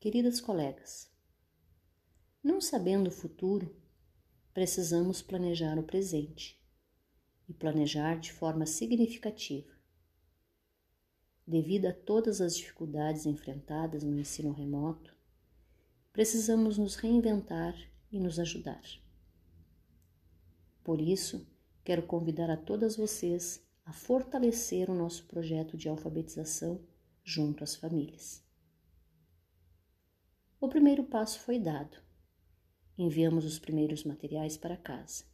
queridas colegas, não sabendo o futuro, precisamos planejar o presente e planejar de forma significativa. Devido a todas as dificuldades enfrentadas no ensino remoto, precisamos nos reinventar e nos ajudar. Por isso, quero convidar a todas vocês a fortalecer o nosso projeto de alfabetização junto às famílias. O primeiro passo foi dado. Enviamos os primeiros materiais para casa.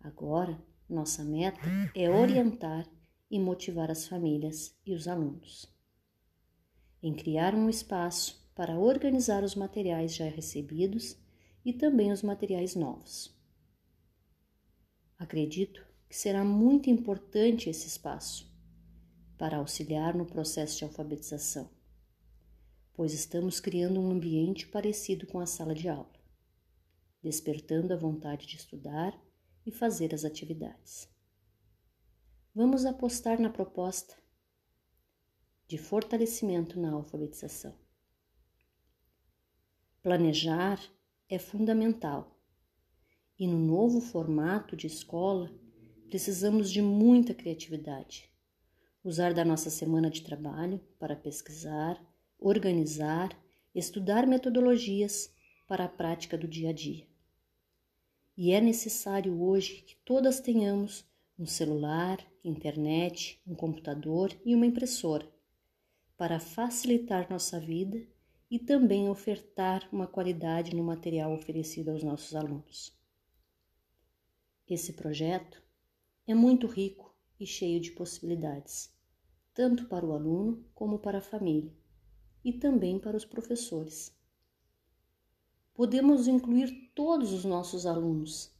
Agora, nossa meta é orientar e motivar as famílias e os alunos. Em criar um espaço para organizar os materiais já recebidos e também os materiais novos. Acredito que será muito importante esse espaço para auxiliar no processo de alfabetização, pois estamos criando um ambiente parecido com a sala de aula, despertando a vontade de estudar e fazer as atividades. Vamos apostar na proposta de fortalecimento na alfabetização. Planejar é fundamental e no novo formato de escola precisamos de muita criatividade. Usar da nossa semana de trabalho para pesquisar, organizar, estudar metodologias para a prática do dia a dia. E é necessário hoje que todas tenhamos um celular, internet, um computador e uma impressora para facilitar nossa vida e também ofertar uma qualidade no material oferecido aos nossos alunos. Esse projeto é muito rico e cheio de possibilidades, tanto para o aluno como para a família e também para os professores. Podemos incluir todos os nossos alunos,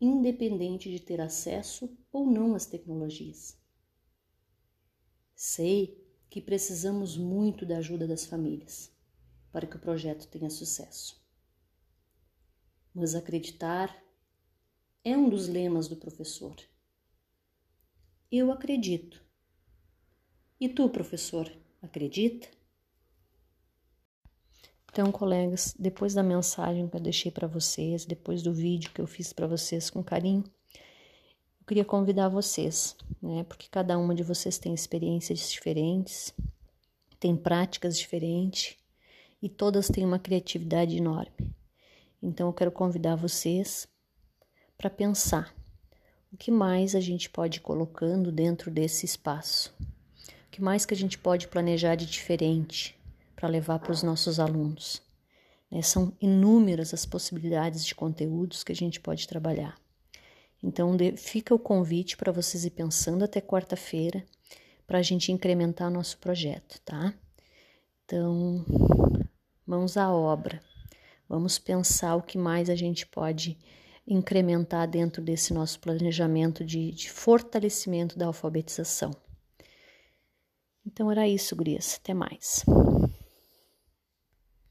independente de ter acesso ou não às tecnologias. Sei que precisamos muito da ajuda das famílias para que o projeto tenha sucesso. Mas acreditar é um dos lemas do professor. Eu acredito. E tu, professor, acredita? Então, colegas, depois da mensagem que eu deixei para vocês, depois do vídeo que eu fiz para vocês com carinho, eu queria convidar vocês, né? Porque cada uma de vocês tem experiências diferentes, tem práticas diferentes, e todas têm uma criatividade enorme. Então eu quero convidar vocês para pensar o que mais a gente pode ir colocando dentro desse espaço, o que mais que a gente pode planejar de diferente para levar para os nossos alunos. Né? São inúmeras as possibilidades de conteúdos que a gente pode trabalhar. Então fica o convite para vocês ir pensando até quarta-feira para a gente incrementar nosso projeto, tá? Então, mãos à obra. Vamos pensar o que mais a gente pode incrementar dentro desse nosso planejamento de, de fortalecimento da alfabetização. Então era isso, Gurias. Até mais.